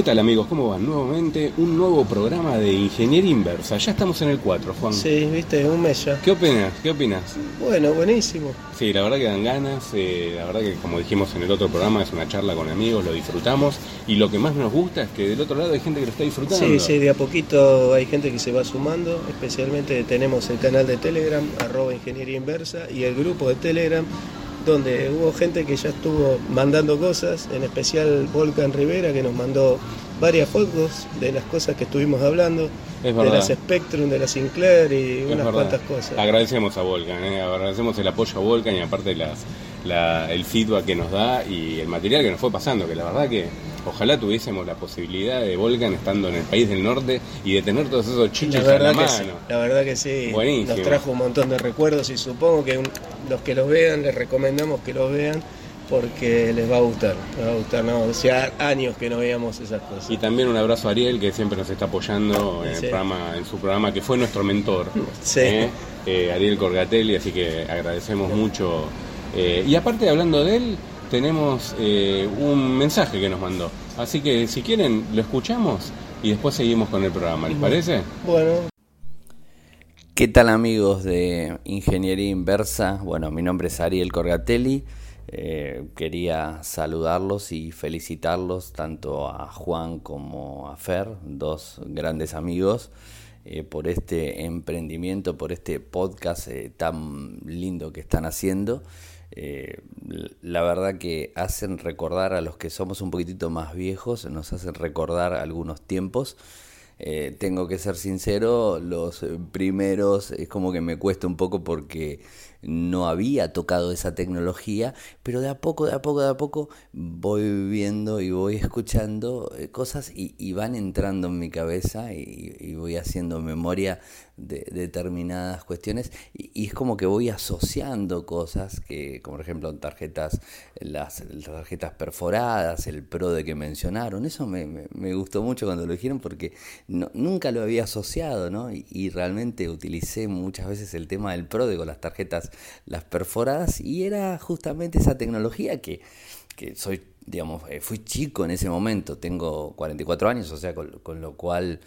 ¿Qué tal amigos? ¿Cómo van? Nuevamente un nuevo programa de Ingeniería Inversa. Ya estamos en el 4, Juan. Sí, viste, un mes ya. ¿Qué opinas? ¿Qué opinas? Bueno, buenísimo. Sí, la verdad que dan ganas. eh, la verdad que como dijimos en el otro programa es una charla con amigos, lo disfrutamos. Y lo que más nos gusta es que del otro lado hay gente que lo está disfrutando. Sí, sí, de a poquito hay gente que se va sumando. Especialmente tenemos el canal de Telegram, arroba Ingeniería Inversa, y el grupo de Telegram, donde hubo gente que ya estuvo mandando cosas, en especial Volcan Rivera, que nos mandó varias fotos de las cosas que estuvimos hablando, Es de las Spectrum, de las Sinclair y unas cuantas cosas. Agradecemos a Volcan, eh, agradecemos el apoyo a Volcan y aparte las, la- el feedback que nos da y el material que nos fue pasando, que la verdad que ojalá tuviésemos la posibilidad de Volcan estando en el país del norte y de tener todos esos La chiches a la verdad, que mano. sí, la verdad que sí, Buenísimo. nos trajo un montón de recuerdos y supongo que un- los que los vean les recomendamos que los vean porque les va a gustar, les va a gustar, no, o sea, años que no veíamos esas cosas. Y también un abrazo a Ariel, que siempre nos está apoyando en, el programa, en su programa, que fue nuestro mentor, Sí. ¿eh? Eh, Ariel Corgatelli, así que agradecemos mucho. Eh, y aparte, hablando de él, tenemos eh, un mensaje que nos mandó. Así que si quieren, lo escuchamos y después seguimos con el programa, ¿les parece? Bueno, ¿Qué tal amigos de Ingeniería Inversa? Bueno, mi nombre es Ariel Corgatelli. Eh, quería saludarlos y felicitarlos tanto a Juan como a Fer, dos grandes amigos, eh, por este emprendimiento, por este podcast eh, tan lindo que están haciendo. Eh, la verdad que hacen recordar a los que somos un poquitito más viejos, nos hacen recordar algunos tiempos. Eh, tengo que ser sincero, los primeros es como que me cuesta un poco porque no había tocado esa tecnología, pero de a poco, de a poco, de a poco voy viendo y voy escuchando eh, cosas y, van entrando en mi cabeza y, voy haciendo memoria de, de determinadas cuestiones y, es como que voy asociando cosas que, como por ejemplo tarjetas, las, tarjetas perforadas, el pro de que mencionaron, eso me, me- me gustó mucho cuando lo dijeron porque no- nunca lo había asociado, ¿no? Y, realmente utilicé muchas veces el tema del PRODE con las tarjetas, las perforadas, y era justamente esa tecnología que, que soy, digamos, eh, fui chico en ese momento, tengo 44 años, o sea, con, lo cual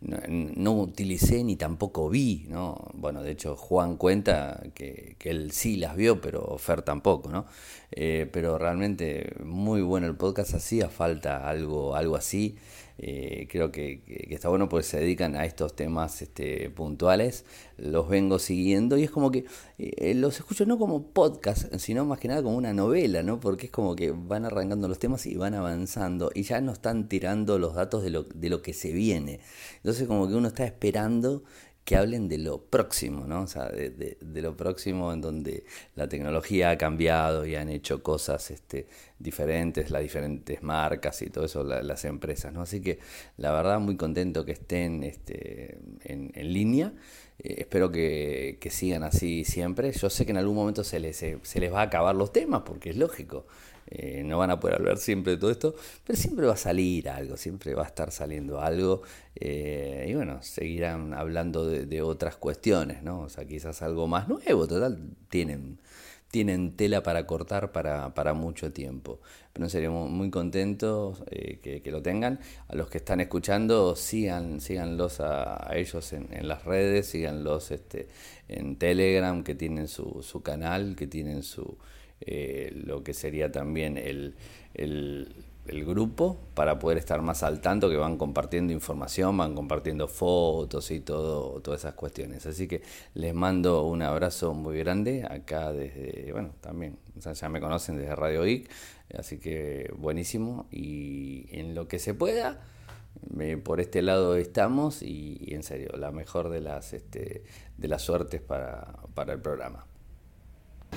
no, no utilicé ni tampoco vi, ¿no? Bueno, de hecho Juan cuenta que, que él sí las vio, pero Fer tampoco, ¿no? Eh, pero realmente muy bueno el podcast, hacía falta algo, algo así. Eh, creo que, está bueno porque se dedican a estos temas este, puntuales, los vengo siguiendo y es como que eh, los escucho no como podcast, sino más que nada como una novela, ¿no? Porque es como que van arrancando los temas y van avanzando y ya no están tirando los datos de lo, de lo que se viene. Entonces como que uno está esperando que hablen de lo próximo, ¿no? O sea, de, de- de lo próximo en donde la tecnología ha cambiado y han hecho cosas este, diferentes, las diferentes marcas y todo eso, la- las empresas, ¿no? Así que la verdad muy contento que estén este, en, en línea. Eh, espero que, que sigan así siempre. Yo sé que en algún momento se les, se, se les va a acabar los temas, porque es lógico. Eh, no van a poder hablar siempre de todo esto, pero siempre va a salir algo, siempre va a estar saliendo algo. eh, y bueno, seguirán hablando de, de otras cuestiones, ¿no? O sea, quizás algo más nuevo, total, tienen, tienen tela para cortar para, para mucho tiempo. Pero en muy contentos eh, que, que lo tengan. A los que están escuchando, sigan, síganlos a, a ellos en, en las redes, síganlos este, en Telegram, que tienen su, su canal, que tienen su eh, lo que sería también el, el, grupo para poder estar más al tanto que van compartiendo información, van compartiendo fotos y todo, todas esas cuestiones. Así que les mando un abrazo muy grande acá desde, bueno, también, o sea, ya me conocen desde Radio Geek, así que buenísimo y en lo que se pueda. eh, por este lado estamos y, y en serio, la mejor de las, este, de las suertes para, para el programa.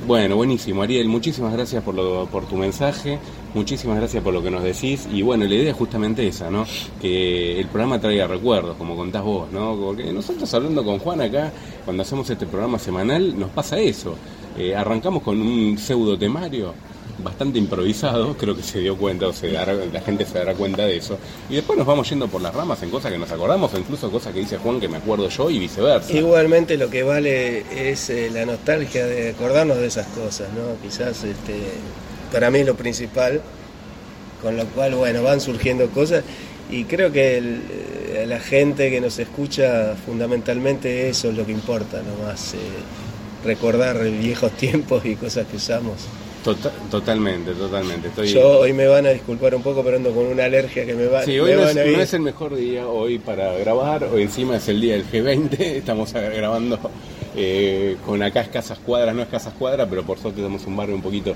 Bueno, buenísimo, Ariel. Muchísimas gracias por, lo, por tu mensaje, muchísimas gracias por lo que nos decís. Y bueno, la idea es justamente esa, ¿no? Que el programa traiga recuerdos, como contás vos, ¿no? Porque nosotros hablando con Juan acá, cuando hacemos este programa semanal, nos pasa eso. Eh, arrancamos con un pseudo temario bastante improvisado, creo que se dio cuenta, o se dará- la gente se dará cuenta de eso. Y después nos vamos yendo por las ramas en cosas que nos acordamos, o incluso cosas que dice Juan que me acuerdo yo y viceversa. igualmente lo que vale es eh, la nostalgia de acordarnos de esas cosas, ¿no? Quizás este, para mí es lo principal, con lo cual, bueno, van surgiendo cosas y creo que el- la gente que nos escucha fundamentalmente eso es lo que importa, no más eh, recordar viejos tiempos y cosas que usamos. Tota- totalmente, totalmente. Estoy... Yo hoy me van a disculpar un poco, pero ando con una alergia que me va, Sí, me hoy no es, a ir. no es el mejor día hoy para grabar, hoy encima es el día del G20, estamos grabando eh, con acá escasas cuadras, no escasas cuadras, pero por suerte tenemos un barrio un poquito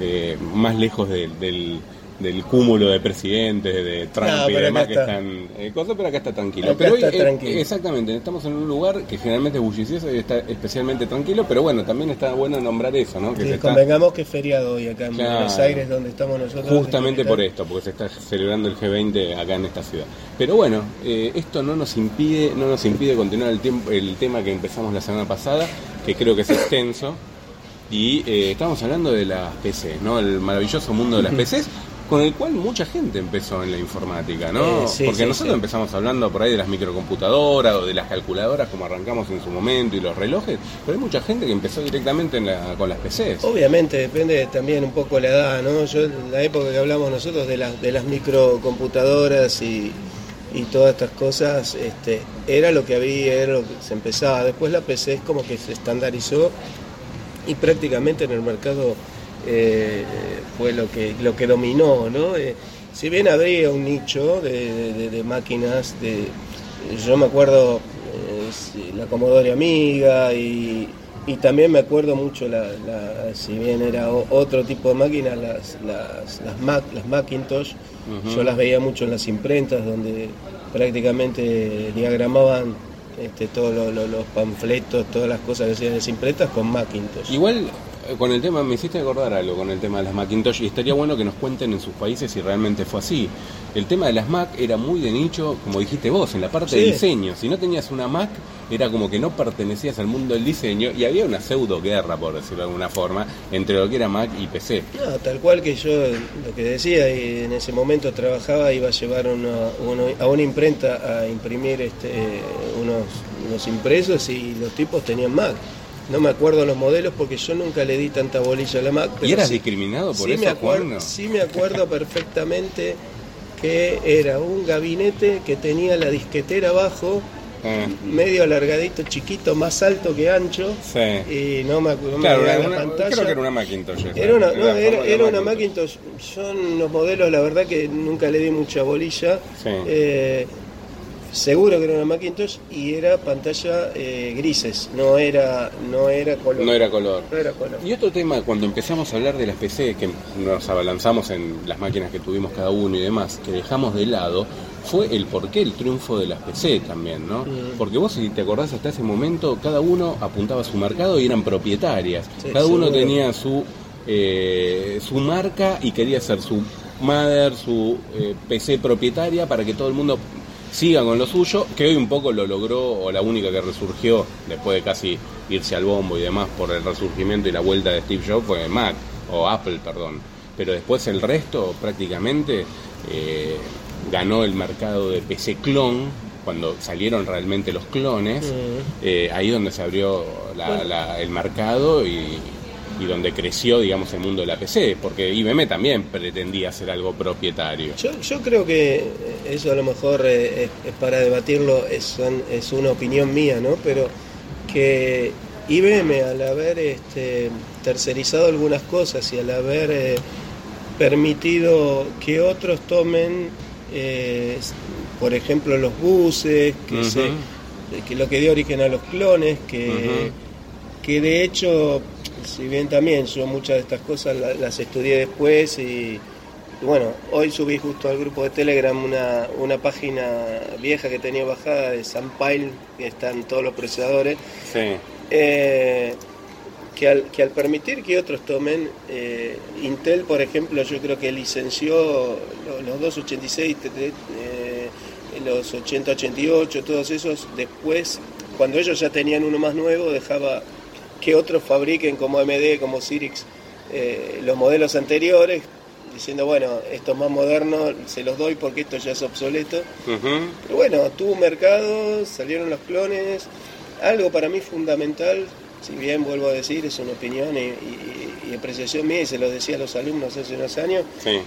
eh, más lejos de- del, del cúmulo de presidentes, de Trump No, y demás que está. están eh, cosas, pero acá está tranquilo. Acá pero está hoy, eh, exactamente, estamos en un lugar que generalmente es bullicioso y está especialmente tranquilo, pero bueno, también está bueno nombrar eso, ¿no? Que Sí, se está- convengamos que es feriado hoy acá en Claro. Buenos Aires, donde estamos nosotros. Justamente en por esto, porque se está celebrando el G20 acá en esta ciudad. Pero bueno, eh, esto no nos impide, no nos impide continuar el, tiempo, el tema que empezamos la semana pasada, que creo que es extenso. Y eh, estamos hablando de las PCs, ¿no? El maravilloso mundo de las PCs, con el cual mucha gente empezó en la informática, ¿no? Eh, sí, Porque sí, nosotros sí. empezamos hablando por ahí de las microcomputadoras o de las calculadoras, como arrancamos en su momento, y los relojes, pero hay mucha gente que empezó directamente en la- con las PCs. Obviamente depende también un poco la edad, ¿no? Yo en la época que hablamos nosotros de las de las microcomputadoras y, y todas estas cosas, este, era lo que había, era lo que se empezaba. Después la PC es como que se estandarizó y prácticamente en el mercado eh, fue lo que lo que dominó, ¿no? Eh, si bien habría un nicho de, de- de máquinas, de, yo me acuerdo eh, la Commodore Amiga y, y también me acuerdo mucho, la, la- si bien era otro tipo de máquinas, las, las, las, Mac, las Macintosh, yo las veía mucho en las imprentas donde prácticamente diagramaban este, todos lo- lo- los panfletos, todas las cosas que hacían en las imprentas con Macintosh. Igual con el tema, me hiciste acordar algo con el tema de las Macintosh y estaría bueno que nos cuenten en sus países si realmente fue así. El tema de las Mac era muy de nicho, como dijiste vos, en la parte de diseño. Si no tenías una Mac, era como que no pertenecías al mundo del diseño y había una pseudo guerra, por decirlo de alguna forma, entre lo que era Mac y PC. No, tal cual que yo lo que decía y en ese momento trabajaba, iba a llevar uno- a una imprenta a imprimir este, unos, unos impresos y los tipos tenían Mac. No me acuerdo los modelos porque yo nunca le di tanta bolilla a la Mac. ¿Y eras sí- discriminado por sí eso, me acuerdo, Juan? Sí me acuerdo perfectamente que era un gabinete que tenía la disquetera abajo, Ah, medio alargadito, chiquito, más alto que ancho. sí. Y no me acuerdo. Claro, era la una- pantalla. creo que era una Macintosh. Era una, la no, era, la era una Macintosh. Son los modelos, la verdad que nunca le di mucha bolilla. Sí. Eh, seguro que era una Macintosh y era pantalla eh, grises, no era, no era color. No era color. No era color. Y otro tema, cuando empezamos a hablar de las PC, que nos abalanzamos en las máquinas que tuvimos cada uno y demás, que dejamos de lado, fue el porqué el triunfo de las PC también, ¿no? Mm. Porque vos, si te acordás, hasta ese momento, cada uno apuntaba a su mercado y eran propietarias. Sí, cada uno tenía su, eh, su marca y quería ser su mother, su eh, PC propietaria para que todo el mundo siga con lo suyo, que hoy un poco lo logró, o la única que resurgió después de casi irse al bombo y demás por el resurgimiento y la vuelta de Steve Jobs fue Mac, o Apple, perdón. Pero después el resto prácticamente eh, ganó el mercado de PC clon, cuando salieron realmente los clones, Mm. eh, ahí donde se abrió la- la- el mercado y, y donde creció, digamos, el mundo de la PC, porque IBM también pretendía ser algo propietario. Yo, yo creo que eso a lo mejor eh, es, es para debatirlo, es, es una opinión mía, ¿no? Pero que IBM al haber este, tercerizado algunas cosas y al haber eh, permitido que otros tomen, eh, por ejemplo, los buses, que, se, que lo que dio origen a los clones, que, que de hecho, si bien también yo muchas de estas cosas la- las estudié después y, y bueno, hoy subí justo al grupo de Telegram una, una página vieja que tenía bajada de Sunpile, que están todos los procesadores, Sí. eh, que, al, que al permitir que otros tomen, eh, Intel, por ejemplo, yo creo que licenció lo- los 286, te- te- eh, los 8088, todos esos, después, cuando ellos ya tenían uno más nuevo, dejaba que otros fabriquen como AMD, como Cyrix, eh, los modelos anteriores, diciendo, bueno, estos más modernos se los doy porque esto ya es obsoleto. Pero bueno, tuvo un mercado, salieron los clones. Algo para mí fundamental si bien vuelvo a decir, es una opinión y, apreciación mía, y se lo decía a los alumnos hace unos años,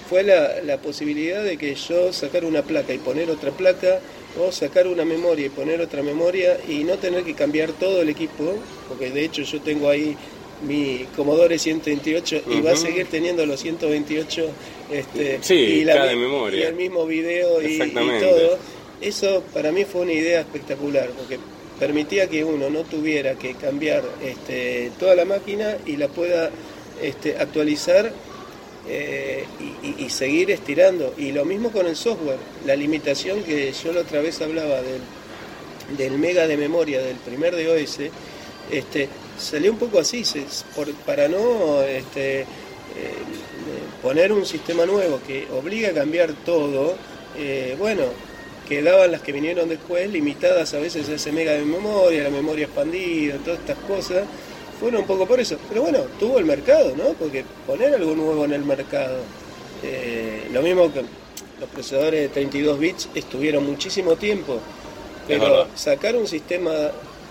fue la, la, posibilidad de que yo sacar una placa y poner otra placa, o sacar una memoria y poner otra memoria, y no tener que cambiar todo el equipo, porque de hecho yo tengo ahí mi Commodore 128 y va a seguir teniendo los 128 este, y, la, memoria. y el mismo video y, y, todo. Eso para mí fue una idea espectacular, porque permitía que uno no tuviera que cambiar este, toda la máquina y la pueda este, actualizar eh, y, seguir estirando. Y lo mismo con el software, la limitación que yo la otra vez hablaba del, del mega de memoria del primer DOS, este, salió un poco así, para no este, eh, poner un sistema nuevo que obliga a cambiar todo, eh, bueno, quedaban las que vinieron después, limitadas a veces a ese mega de memoria, la memoria expandida, todas estas cosas, fueron un poco por eso. Pero bueno, tuvo el mercado, ¿no? Porque poner algo nuevo en el mercado, eh, lo mismo que los procesadores de 32 bits estuvieron muchísimo tiempo, pero sacar un sistema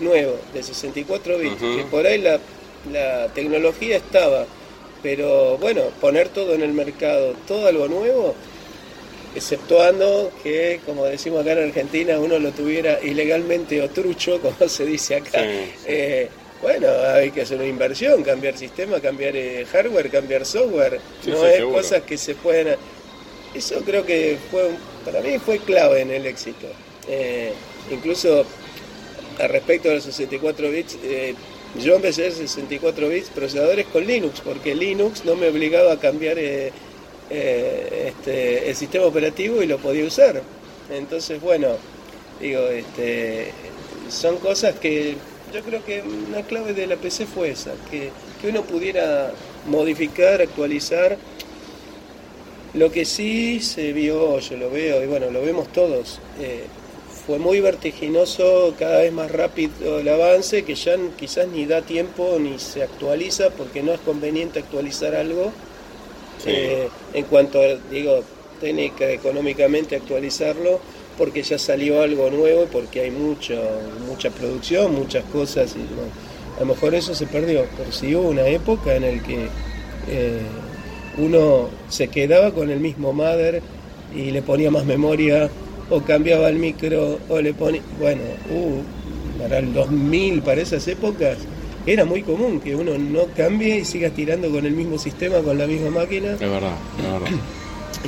nuevo de 64 bits, que por ahí la, la tecnología estaba, pero bueno, poner todo en el mercado, todo algo nuevo, exceptuando que, como decimos acá en Argentina, uno lo tuviera ilegalmente o trucho, como se dice acá. Eh, bueno, hay que hacer una inversión, cambiar sistema, cambiar eh, hardware, cambiar software. no es cosas que se pueden... Eso creo que fue, para mí fue clave en el éxito. Eh, incluso al respecto de los 64 bits, yo empecé a 64 bits procesadores con Linux, porque Linux no me obligaba a cambiar eh, este, el sistema operativo y lo podía usar. Entonces, bueno, digo, este, son cosas que yo creo que una clave de la PC fue esa, que, uno pudiera modificar, actualizar. Lo que sí se vio, yo lo veo, y bueno, lo vemos todos, eh, fue muy vertiginoso, cada vez más rápido el avance, que ya quizás ni da tiempo ni se actualiza porque no es conveniente actualizar algo eh, en cuanto digo, técnica, económicamente actualizarlo, porque ya salió algo nuevo porque hay mucho, mucha producción, muchas cosas, y a lo mejor eso se perdió, pero sí hubo una época en la que eh, uno se quedaba con el mismo mother y le ponía más memoria o cambiaba el micro o le ponía, bueno, uh, para el 2000, para esas épocas, era muy común que uno no cambie y siga tirando con el mismo sistema, con la misma máquina. Es verdad, es verdad.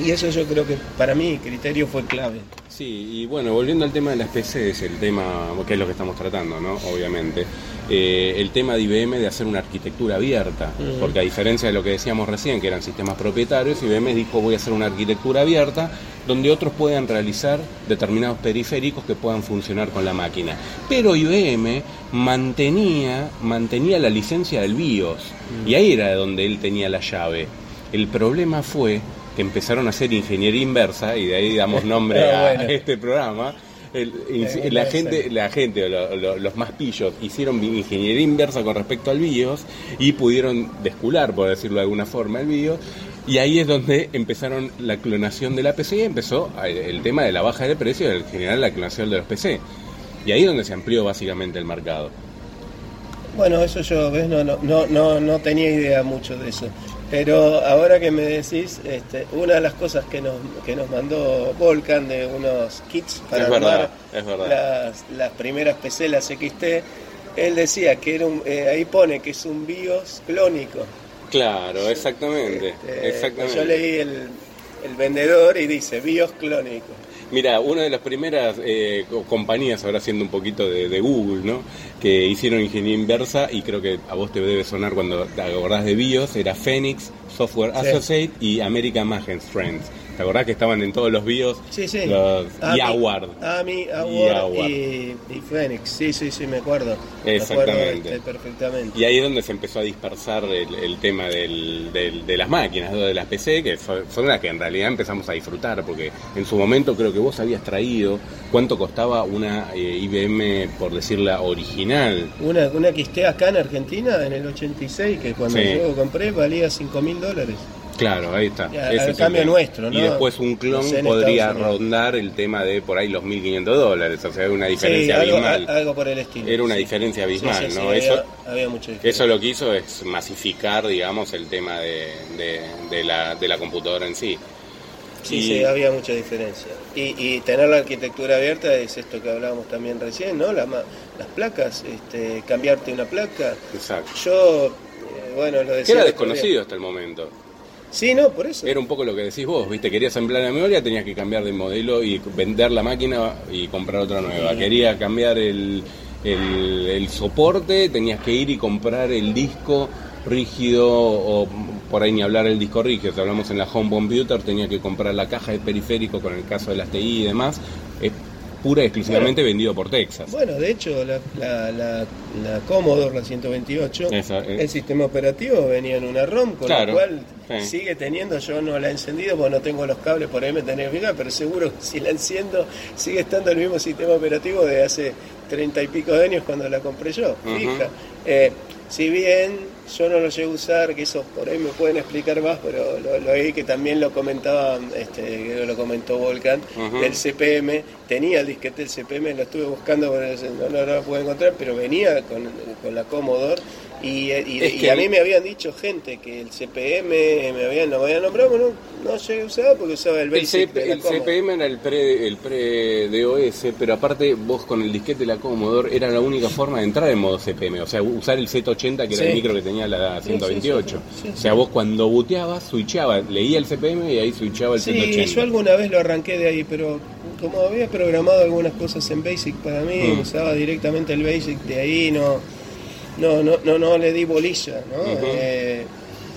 Y eso yo creo que para mí criterio fue clave. Sí, y bueno, volviendo al tema de las PCs, el tema, que es lo que estamos tratando, ¿no? Obviamente. Eh, el tema de IBM de hacer una arquitectura abierta, porque a diferencia de lo que decíamos recién, que eran sistemas propietarios, IBM dijo voy a hacer una arquitectura abierta donde otros puedan realizar determinados periféricos que puedan funcionar con la máquina. Pero IBM mantenía, mantenía la licencia del BIOS, y ahí era donde él tenía la llave. El problema fue que empezaron a hacer ingeniería inversa, y de ahí damos nombre a este programa, la gente, la gente los más pillos hicieron ingeniería inversa con respecto al BIOS y pudieron descular, por decirlo de alguna forma, el BIOS. Y ahí es donde empezaron la clonación de la PC y empezó el tema de la baja de precio y en general la clonación de los PC. Y ahí es donde se amplió básicamente el mercado. Bueno, eso yo ¿ves? No, no, no, no tenía idea mucho de eso. Pero ahora que me decís, este, una de las cosas que nos, que nos mandó Volcan de unos kits para armar Las, las, primeras PC, las XT, él decía que era un, eh, ahí pone que es un BIOS clónico. Claro, exactamente. Este, exactamente. Yo leí el, el vendedor y dice BIOS clónico. Mira, una de las primeras eh, compañías, ahora haciendo un poquito de, Google, ¿no? que hicieron ingeniería inversa y creo que a vos te debe sonar cuando te acordás de BIOS, era Phoenix Software Associate y American Magen Strengths. ¿Te acordás que estaban en todos los bios? Sí, sí. y Award. Ami, Award y, y, Phoenix. Sí, sí, sí, me acuerdo. Exactamente. Este, perfectamente. Y ahí es donde se empezó a dispersar el, tema del, de las máquinas, de las PC, que son las que en realidad empezamos a disfrutar, porque en su momento creo que vos habías traído cuánto costaba una eh, IBM, por decirla, original. Una, una que esté acá en Argentina en el 86, que cuando yo compré valía 5 mil dólares. Claro, ahí está. Ya, Ese es el cambio nuestro, ¿no? Y después un clon No sé, en podría rondar el tema de por ahí los 1.500 dólares, o sea, una Sí, diferencia algo, abismal. a- algo por el estilo. Era una sí. diferencia abismal, Sí, ¿no? había, Eso- había mucha diferencia. Eso lo que hizo es masificar, digamos, el tema de, de- de la, de la computadora en sí. Sí, Y- sí, había mucha diferencia. Y, y tener la arquitectura abierta es esto que hablábamos también recién, ¿no? La ma- las placas, este, cambiarte una placa. Exacto. Yo, eh, bueno, lo Que decía. era otro día. desconocido hasta el momento. Sí, no, por eso. Era un poco lo que decís vos, ¿viste? Querías emplear la memoria, tenías que cambiar de modelo y vender la máquina y comprar otra nueva. Sí. Quería cambiar el, el, el soporte, tenías que ir y comprar el disco rígido o por ahí ni hablar el disco rígido. Si hablamos en la home computer, tenía que comprar la caja de periférico con el caso de las TI y demás. Es pura y exclusivamente vendido por Texas. Bueno, de hecho, la, la, la, la Commodore, la 128, Esa, eh. el sistema operativo venía en una ROM, con Claro, lo cual sigue teniendo, yo no la he encendido porque no tengo los cables, por ahí me tenés que pero seguro que si la enciendo sigue estando el mismo sistema operativo de hace treinta y pico de años cuando la compré yo, fija. Eh, si bien yo no lo llego a usar, que eso por ahí me pueden explicar más, pero lo, lo oí que también lo comentaba, este, lo comentó Volcan, Ujú. del CPM, tenía el disquete del CPM, lo estuve buscando, pero no, no, no lo pude encontrar, pero venía con, con la Commodore. Y, y- Es y que a mí me habían dicho gente que el CPM me habían, lo habían nombrado, no, no llegué a usar porque usaba el Basic el. CPM era el pre, el pre DOS, pero aparte vos con el disquete de la Commodore era la única forma de entrar en modo CPM, o sea, usar el Z80 que era el micro que tenía la Sí, sí, 128. sí, sí, o sea, vos cuando booteabas, switchabas, leía el CPM y ahí switchaba el Sí, Z80. yo alguna vez lo arranqué de ahí, pero como había programado algunas cosas en Basic para mí, Mm. usaba directamente el Basic de ahí, no, no, no, no, no le di bolilla, ¿no? Eh,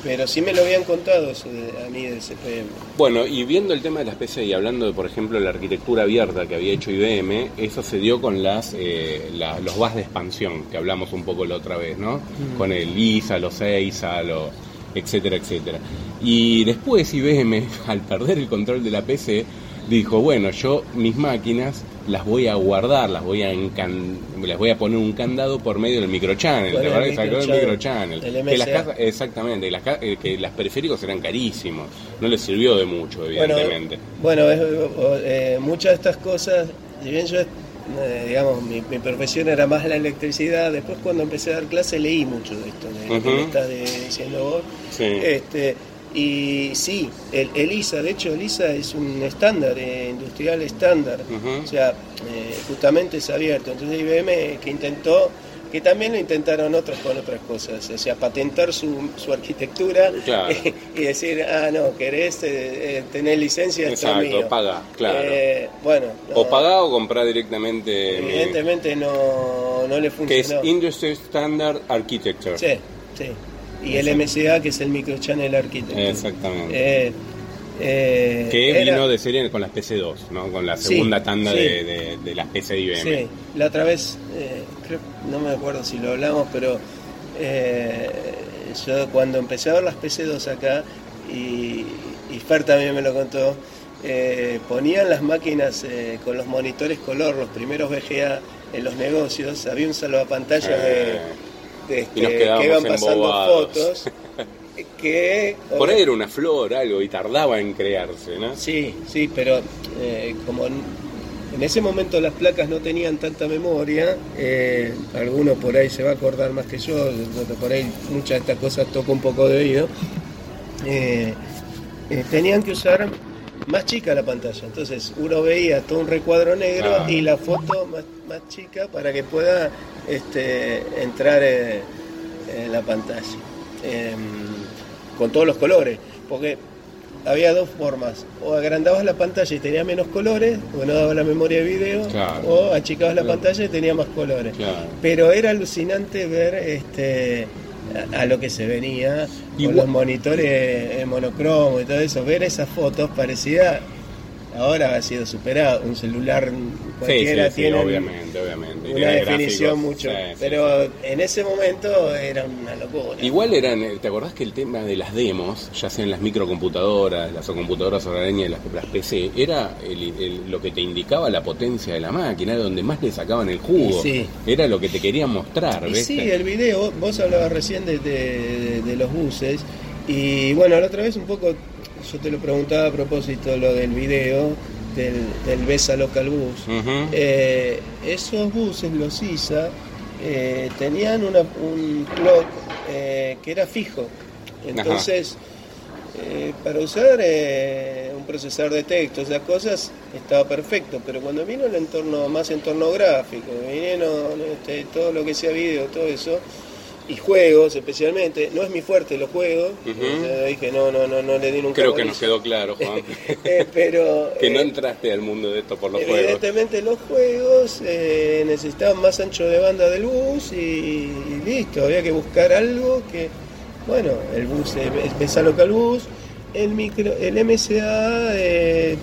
pero sí me lo habían contado eso de- a mí del CPM. Bueno, y viendo el tema de las PC y hablando de, por ejemplo, la arquitectura abierta que había hecho IBM, eso se dio con las eh, la- los VAS de expansión, que hablamos un poco la otra vez, ¿no? Con el ISA, los EISA, los etcétera, etcétera. Y después IBM, al perder el control de la PC, dijo, bueno, yo mis máquinas las voy a guardar, las voy a encan- les voy a poner un candado por medio del microchannel, ¿te el acuerdas que sacó el microchannel, el Que las casas- exactamente, las ca- eh, que las periféricos eran carísimos, no les sirvió de mucho, evidentemente. bueno es- eh, muchas de estas cosas, si bien yo, eh, digamos, mi, mi profesión era más la electricidad, después cuando empecé a dar clase leí mucho de esto, de lo que me estás de- diciendo vos. Sí. Este, y sí, el, el ISA, de hecho el ISA es un estándar, eh, industrial estándar, o sea, eh, justamente es abierto. Entonces IBM que intentó, que también lo intentaron otros con otras cosas, o sea, patentar su, su arquitectura Claro. y decir, ah, no, querés eh, eh, tener licencia, Exacto, mío. paga, claro. Eh, bueno, no, o pagá o comprá directamente evidentemente no, no le que es funcionó. Industry Standard Architecture. Sí, sí. Y el MCA, que es el Microchannel Architecture. Exactamente. Eh, eh, que era- vino de serie con las PC2, ¿no? Con la Sí, segunda tanda sí. de, de- de las PC de IBM. Sí, la otra vez, eh, creo- no me acuerdo si lo hablamos, pero yo cuando empecé a ver las PC2 acá, y, y Fer también me lo contó, eh, ponían las máquinas eh, con los monitores color, los primeros VGA en los negocios, había un salvapantallas de, este, nos que iban pasando embobados. fotos, que... Por ahí era una flor, algo, y tardaba en crearse, ¿no? Sí, sí, pero eh, como en, ese momento las placas no tenían tanta memoria, eh, alguno por ahí se va a acordar más que yo, yo por ahí muchas de estas cosas toco un poco de oído, eh, eh, tenían que usar más chica la pantalla, entonces uno veía todo un recuadro negro Ah. y la foto más, más chica para que pueda este, entrar eh, en la pantalla. Em, con todos los colores, porque había dos formas, o agrandabas la pantalla y tenía menos colores, o no daba la memoria de video, Claro. o achicabas la pantalla y tenía más colores. Claro. Pero era alucinante ver este a, lo que se venía con Igual- los monitores en monocromo y todo eso, ver esas fotos parecía ahora ha sido superado, un celular cualquiera sí, sí, tiene obviamente, obviamente. Y una tiene definición gráficos, mucho, pero en ese momento era una locura. Igual eran, eh, ¿te acordás que el tema de las demos, ya sean las microcomputadoras, las computadoras hogareñas, las, las PC, era el- el- lo que te indicaba la potencia de la máquina, era donde más le sacaban el jugo, Y era lo que te querían mostrar, Y ¿ves? sí, el video, vos hablabas recién de, de- de los buses, Y bueno, la otra vez un poco, yo te lo preguntaba a propósito lo del video del, del Besa Local Bus. Eh, esos buses, los ISA, eh, tenían una- un clock eh, que era fijo. Entonces, eh, para usar eh, un procesador de texto, esas cosas, estaba perfecto. Pero cuando vino el entorno más entorno gráfico, vinieron este, todo lo que sea video, todo eso, y juegos especialmente, no es mi fuerte los juegos, dije no, no, no, no le di nunca Creo que nos quedó claro, Juan. Eh, pero que no eh, entraste al mundo de esto por los juegos. Evidentemente los juegos eh, necesitaban más ancho de banda del bus y, y listo, había que buscar algo que, bueno, el bus es Besa Local Bus, el micro, el MSA eh,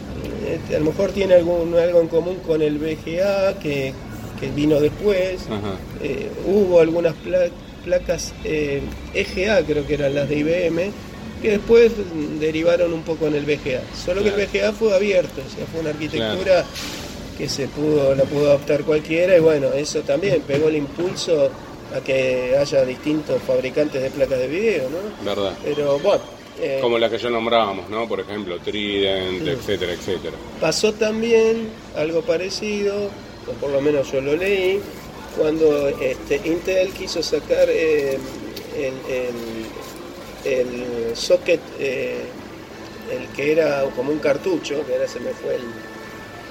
a lo mejor tiene algún, algo en común con el BGA que, que vino después. Eh, hubo algunas placas eh, EGA, creo que eran las de IBM, que después mm, derivaron un poco en el VGA. Solo que el. VGA fue abierto, o sea, fue una arquitectura que se pudo, la pudo adaptar cualquiera y bueno, eso también pegó el impulso a que haya distintos fabricantes de placas de video, ¿no? ¿Verdad? Pero bueno, eh, Como las que ya nombrábamos, ¿no? Por ejemplo, Trident, etcétera, etcétera. Pasó también algo parecido, o por lo menos yo lo leí, cuando este, Intel quiso sacar eh, el, el- el socket, eh, el que era como un cartucho, que ahora se me fue el,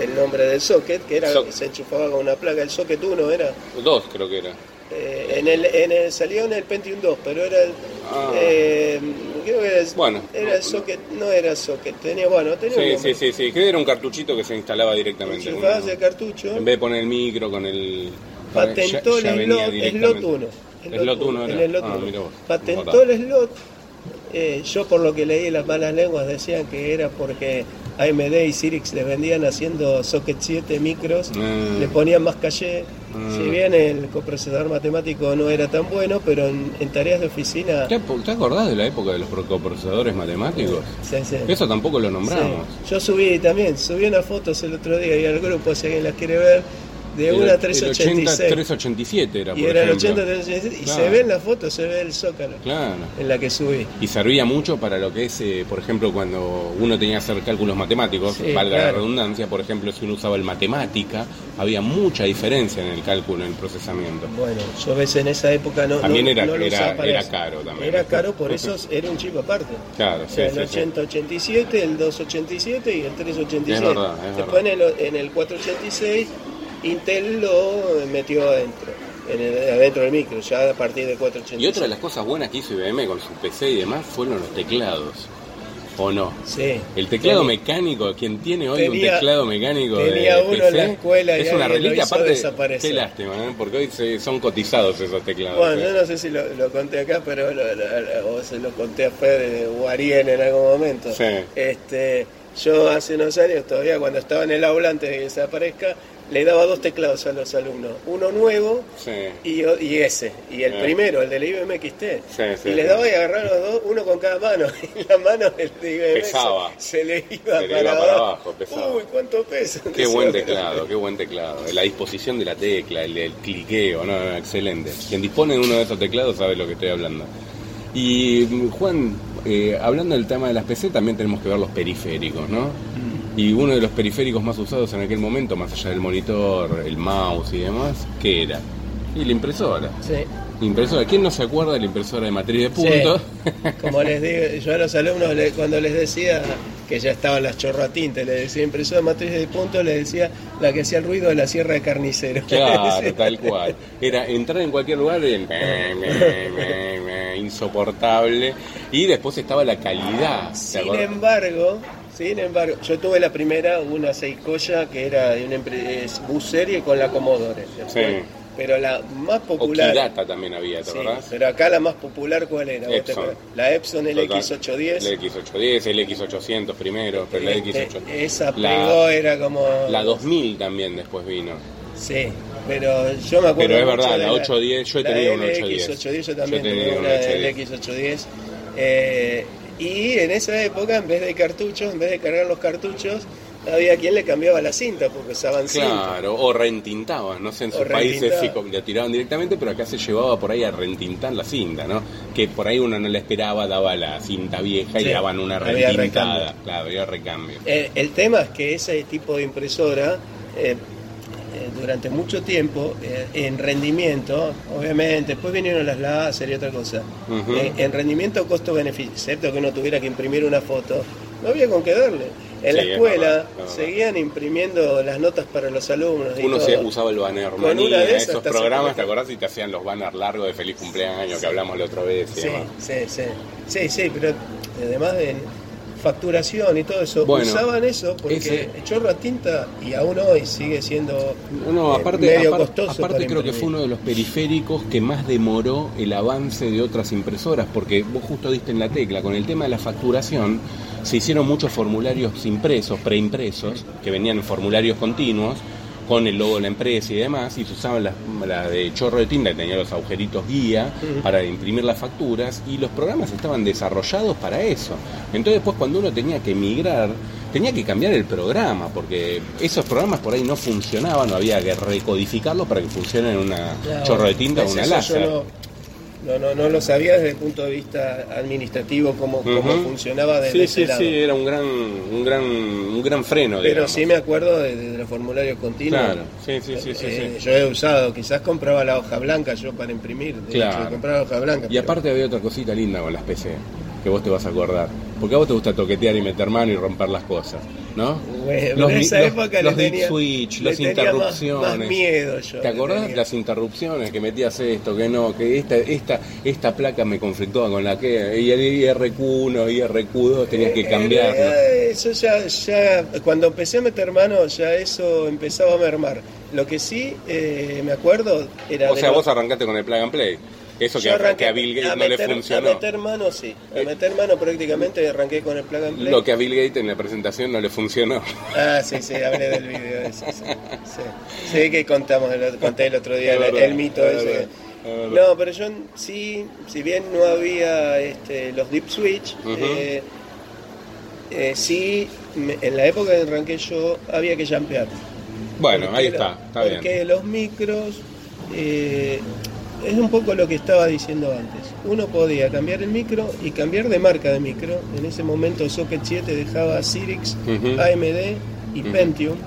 el nombre del socket, que era Soc- se enchufaba con una placa, el socket 1 era. Dos creo que era. eh, en el, en el, salió en el Pentium 2, pero era el, Ah. eh, creo que era, el- Bueno. era el socket, no era socket, tenía, bueno, tenía un Sí, nombre. sí, sí, sí. Que era un cartuchito que se instalaba directamente. Enchufabas el cartucho, En vez de poner el micro con el. Patentó ya- ya el slot, slot 1. Slot 1 el slot Ah, uno. mira vos. Patentó el slot. eh, yo por lo que leí las malas lenguas decían que era porque AMD y Cyrix le vendían haciendo socket 7 micros, Mm. le ponían más calle. Mm. Si bien el coprocesador matemático no era tan bueno, pero en, en tareas de oficina... ¿Te, ¿Te acordás de la época de los coprocesadores matemáticos? sí, sí. Eso tampoco lo nombramos. Sí. Yo subí también, subí unas fotos el otro día y al grupo, si alguien las quiere ver, de una El- el 386. 80, 387 era, por y era el ejemplo. 80 386, y Claro. se ve en la foto, se ve el zócalo Claro. en la que subí. Y servía mucho para lo que es, eh, por ejemplo, cuando uno tenía que hacer cálculos matemáticos, Sí, valga la redundancia, por ejemplo, si uno usaba el matemática, había mucha diferencia en el cálculo, en el procesamiento. Bueno, yo ves en esa época no. También no- era- no lo era- usaba era caro también. Era caro, por eso era un chip aparte. Claro, O sea, sí, el sí. 8087, el 287 y el 386. Es verdad, es Después en el, en el 486, Intel lo metió adentro, en el- adentro del micro, ya a partir del 486. Y otra de las cosas buenas que hizo IBM con su PC y demás fueron los teclados. ¿O no? Sí. El teclado Tenía- mecánico, quien tiene hoy un teclado mecánico tenía de uno en PC, la escuela y es una reliquia aparte. desaparecer. Qué lástima, ¿eh? porque hoy se- son cotizados esos teclados. Bueno, ¿eh? yo no sé si lo, lo conté acá, pero lo, lo- lo- o se lo conté a Fede Ariel en algún momento. Sí. Este, yo hace unos años, todavía cuando estaba en el aula antes de que desaparezca, le daba dos teclados a los alumnos. Uno nuevo Sí. y, ese. Y el primero, el del IBM XT. Sí, sí, y les sí. daba y agarrar los dos, uno con cada mano. Y la mano del de IBM Pesaba. Se, le iba, Se le para, iba para abajo. pesaba. Uy, ¿cuánto pesa? Qué buen teclado, qué buen teclado. La disposición de la tecla, el, el cliqueo, no, no, excelente. Quien dispone de uno de esos teclados sabe lo que estoy hablando. Y Juan, eh, hablando del tema de las PC, también tenemos que ver los periféricos, ¿no? Y uno de los periféricos más usados en aquel momento, más allá del monitor, el mouse y demás, ¿qué era? Y la impresora. Sí. Impresora, ¿quién no se acuerda de la impresora de matriz de puntos? Como les digo, yo a los alumnos cuando les decía que ya estaban las chorratintas, les decía impresora matriz de puntos, les decía la que hacía el ruido de la sierra de carnicero. Claro, tal cual. Era entrar en cualquier lugar y el insoportable. Y después estaba la calidad. ¿te Sin embargo, sin embargo, yo tuve la primera, una Seikoya que era de una empresa bus serie con la Commodore. Sí. Pero la más popular. Okidata también había, ¿te Sí, acordás? pero acá la más popular, ¿cuál era? ¿Vos te Epson. acordás? La Epson Total. LX810. El X810, el X800 primero, pero la Este, X8. esa pegó, la, era como. la 2000 también después vino. Sí, pero yo me acuerdo. Pero es verdad, la 810, yo he la tenido una LX810, 810. yo también Yo tenía una una LX810. Eh, y en esa época, en vez de cartuchos, en vez de cargar los cartuchos, había quien le cambiaba la cinta porque usaban cinta. Claro, o reentintaban, no sé, en sus países sí la tiraban directamente, pero acá se llevaba por ahí a reentintar la cinta, ¿no? Que por ahí uno no la esperaba, daba la cinta vieja y daban una reentintada. Claro, había recambio. El tema es que ese tipo de impresora, eh, durante mucho tiempo, eh, en rendimiento, obviamente, después vinieron las láser y otra cosa, eh, en rendimiento costo-beneficio, excepto que uno tuviera que imprimir una foto, no había con qué darle. En Sí, la es escuela seguían imprimiendo las notas para los alumnos. y Uno todo. se usaba el banner Con una de esas esos programas, ¿te acordás? Y te hacían los banners largos de feliz cumpleaños que hablamos la otra vez. y Sí, sí, sí, sí, sí, pero además de facturación y todo eso, Bueno, usaban eso porque ese- el chorro a tinta y aún hoy sigue siendo No, eh, aparte, medio costoso. aparte creo que fue uno de los periféricos que más demoró el avance de otras impresoras, porque vos justo diste en la tecla, con el tema de la facturación, se hicieron muchos formularios impresos, preimpresos, que venían en formularios continuos, con el logo de la empresa y demás, y se usaban las la de chorro de tinta, que tenía los agujeritos guía, para imprimir las facturas, y los programas estaban desarrollados para eso. Entonces después cuando uno tenía que migrar, tenía que cambiar el programa, porque esos programas por ahí no funcionaban, o había que recodificarlos para que funcionen en una Claro, chorro de tinta o pues una láser. yo no, no, no, no lo sabía desde el punto de vista administrativo cómo, cómo Ujú. funcionaba desde Sí, ese sí, lado. sí, era un gran, un gran, un gran freno, Pero digamos. sí me acuerdo de, de los formularios continuos. Claro, sí, sí, sí, sí, Eh, sí. Yo he usado, quizás compraba la hoja blanca yo para imprimir. De Claro. hecho, compraba la hoja blanca. Y pero- aparte había otra cosita linda con las PC, que vos te vas a acordar. Porque a vos te gusta toquetear y meter mano y romper las cosas, ¿no? Bueno, Los en esa los- época los le dip tenía, switch, las más- interrupciones. Más, miedo yo. ¿Te acordás tenía. las interrupciones que metías esto, que no, que esta, esta, esta placa me conflictaba con la que y el IRQ1, IRQ2 tenías que Eh, cambiarlo? eh, Eso ya, ya, cuando empecé a meter mano, ya eso empezaba a mermar. Lo que sí eh, me acuerdo era. O sea, vos arrancaste con el plug and play. Eso que arranqué que a Bill Gates a no le funcionó. A meter mano, sí. A meter mano prácticamente arranqué con el plug and play. Lo que a Bill Gates en la presentación no le funcionó. Ah, sí, sí, hablé del video ese. Sí, sí. Sí, que contamos, el, conté el otro día el, verdad, el mito es ese. verdad. No, pero yo sí, si bien no había este, los deep switch, Ujú. eh, eh, sí, me- en la época que arranqué yo había que jampear. Bueno, Porque ahí está, está Porque bien. los micros eh, es un poco lo que estaba diciendo antes. Uno podía cambiar el micro y cambiar de marca de micro. En ese momento Socket 7 dejaba Cyrix, Ujú. AMD y. Pentium.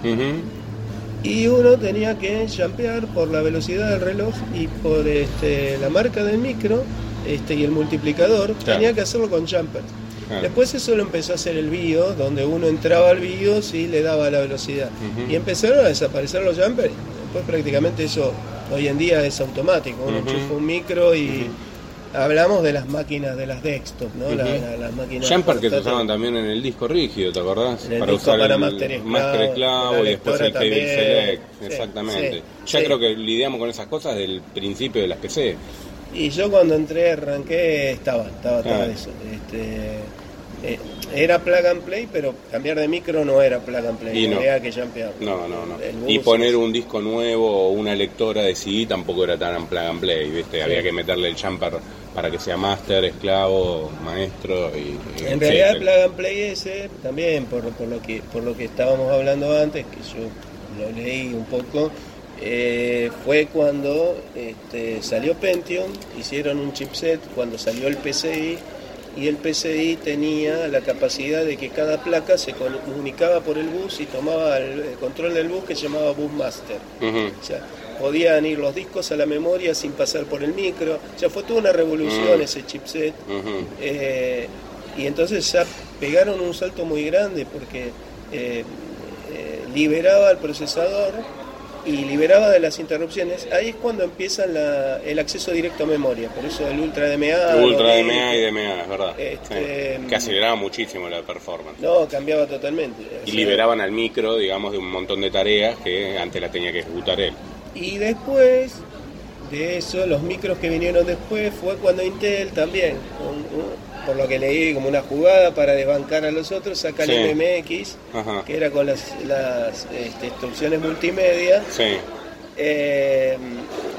Y uno tenía que jampear por la velocidad del reloj y por este, la marca del micro este, y el multiplicador. Claro. Tenía que hacerlo con jumper. Después eso lo empezó a hacer el BIOS, donde uno entraba al BIOS y le daba la velocidad. Y empezaron a desaparecer los jumpers. Después prácticamente eso hoy en día es automático. Uno Ujú. enchufa un micro y hablamos de las máquinas de las desktop, ¿no? La- Ujú. la- las máquinas Jumper que se usaban también en el disco rígido, ¿te acordás? En el disco para Master Esclavo, Master Esclavo la y después el Cable también. Select. Sí, Exactamente. sí, ya sí. creo que lidiamos con esas cosas desde el principio de las PC. Y yo cuando entré, arranqué, estaba, estaba todo Ah. eso. Este, eh, era plug and play, pero cambiar de micro no era plug and play, Y no. que. No, no, Y poner un disco nuevo o una lectora de CD tampoco era tan plug and play, ¿viste? Había que meterle el jumper para que sea master, esclavo, maestro y... y En realidad el plug and play ese, también por, por lo que por lo que estábamos hablando antes, que yo lo leí un poco, eh, fue cuando este, salió Pentium, hicieron un chipset, cuando salió el PCI, y el PCI tenía la capacidad de que cada placa se comunicaba por el bus y tomaba el, control del bus que se llamaba Bus Master. O sea, podían ir los discos a la memoria sin pasar por el micro. O sea, fue toda una revolución Mm. ese chipset. Eh, y entonces ya pegaron un salto muy grande porque eh, eh, liberaba el procesador y liberaba de las interrupciones. Ahí es cuando empieza la- el acceso directo a memoria. Por eso el Ultra DMA. Ultra DMA y DMA, es verdad. Este, Sí. Que aceleraba muchísimo la performance. No, cambiaba totalmente. Y liberaban al micro, digamos, de un montón de tareas que antes la tenía que ejecutar él. Y después de eso, los micros que vinieron después fue cuando Intel también, por lo que leí como una jugada para desbancar a los otros, saca Sí. el MMX, Ajá. que era con las, las este, instrucciones multimedia. Sí. Eh,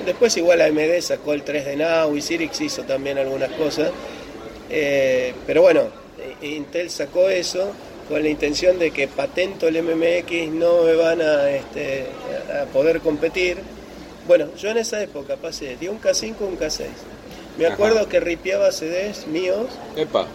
después igual AMD sacó el 3D Now y Cyrix hizo también algunas cosas. Eh, pero bueno, Intel sacó eso con la intención de que patento el MMX no me van a, este, a poder competir. Bueno, yo en esa época pasé de un K5 a un K6. Me Ajá. acuerdo que ripeaba CDs míos. Epa.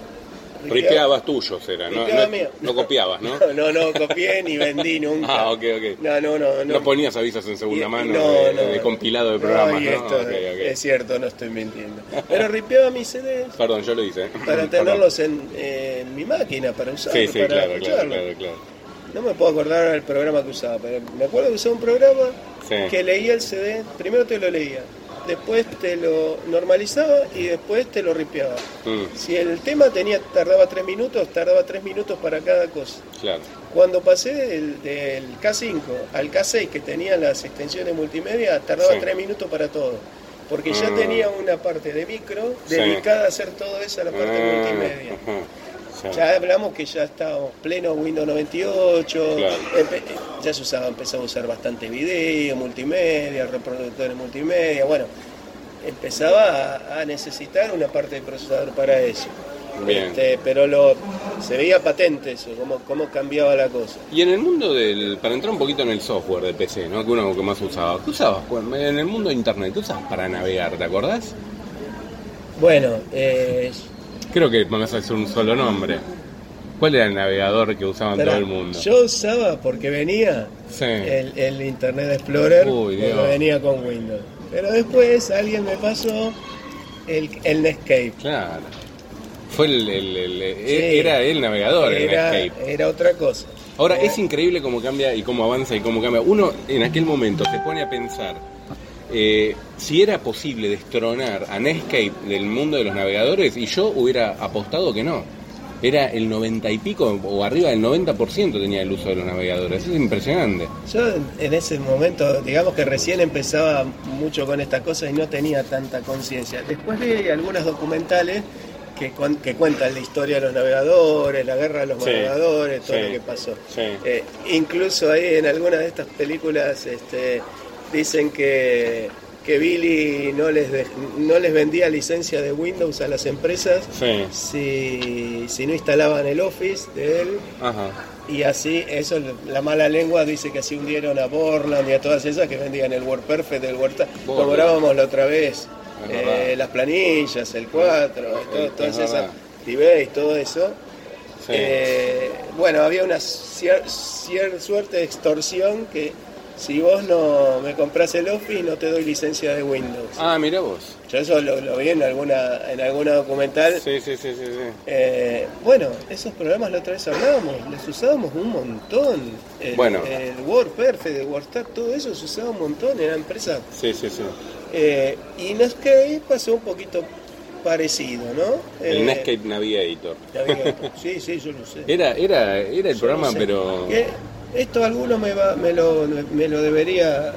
Ripeaba- Ripeabas tuyos, era, ¿no? No, mío. no copiabas, ¿no? No, no, copié ni vendí nunca. Ah, ok, ok. No, no, no. No ponías avisos en segunda Y- mano no, de, no, de no. compilado de programas, ¿no? esto Ok, ok. Es cierto, no estoy mintiendo. Pero ripeaba mis CDs Perdón, yo lo hice. para tenerlos en, en mi máquina, para usar, Sí, sí, para claro, claro, escucharlos. claro, claro. No me puedo acordar el programa que usaba, pero me acuerdo que usaba un programa Sí. que leía el CD, primero te lo leía, después te lo normalizaba y después te lo ripeaba. Mm, Si el tema tenía tardaba tres minutos, tardaba tres minutos para cada cosa. claro. Cuando pasé del, del K5 al K6, que tenía las extensiones multimedia, tardaba Sí. tres minutos para todo. Porque ya Ah. tenía una parte de micro Sí. dedicada a hacer todo eso a la parte Ah, multimedia. Ya hablamos que ya estábamos pleno Windows 98, Claro. ya se usaba, empezaba a usar bastante video, multimedia, reproductores multimedia, bueno, empezaba a, a necesitar una parte de procesador para eso. Bien. Este, pero lo, se veía patente eso, cómo, cómo cambiaba la cosa. Y en el mundo del. Para entrar un poquito en el software de PC, ¿no? Que uno que más usaba. ¿Qué usabas? Cuando- En el mundo de internet, ¿qué usabas para navegar? ¿Te acordás? Bueno, eh, Creo que me vas a decir un solo nombre. ¿Cuál era el navegador que usaban todo el mundo? Yo usaba porque venía Sí. el, el Internet Explorer, Uy, venía con Windows. Pero después alguien me pasó el, el Netscape. Claro. Fue el, el- el- Sí. Era el navegador, el Era, Netscape. era otra cosa. Ahora, Eh, es increíble cómo cambia y cómo avanza y cómo cambia. Uno en aquel momento se pone a pensar eh, si era posible destronar a Netscape del mundo de los navegadores y yo hubiera apostado que no. Era el 90 y pico o arriba del 90% tenía el uso de los navegadores. Es impresionante. Yo en- ese momento, digamos que recién empezaba mucho con estas cosas y no tenía tanta conciencia. Después vi algunos documentales que, cuentan la historia de los navegadores, la guerra de los Sí, navegadores, todo sí, lo que pasó. sí. Eh, incluso ahí en algunas de estas películas este, dicen que, que Billy no les, de- no les vendía licencia de Windows a las empresas Sí. si, si no instalaban el Office de él Ajá. y así, eso, la mala lengua dice que así hundieron a Borland y a todas esas que vendían el WordPerfect, el. Borland. Cobrábamos la otra vez Es eh, las planillas, el 4, todo- Es todas verdad. esas, DBase, todo eso. Sí. Eh, bueno, había una cier- cier- suerte de extorsión que si vos no me compras el Office no te doy licencia de Windows. Ah, mira vos. Yo eso lo, lo vi en alguna, en alguna documental. Sí, sí, sí, sí. sí. Eh, bueno, esos programas la otra vez hablábamos, los usábamos un montón. El, Bueno. el WordPerfect, el WordStat, todo eso se usaba un montón en la empresa. Sí, sí, sí. Eh, y Netscape pasó un poquito parecido, ¿no? El Eh, Netscape Navigator. Navigator. Sí, sí, yo lo sé. Era, era, era el Yo programa, pero. Esto alguno me, va, me, lo, me lo debería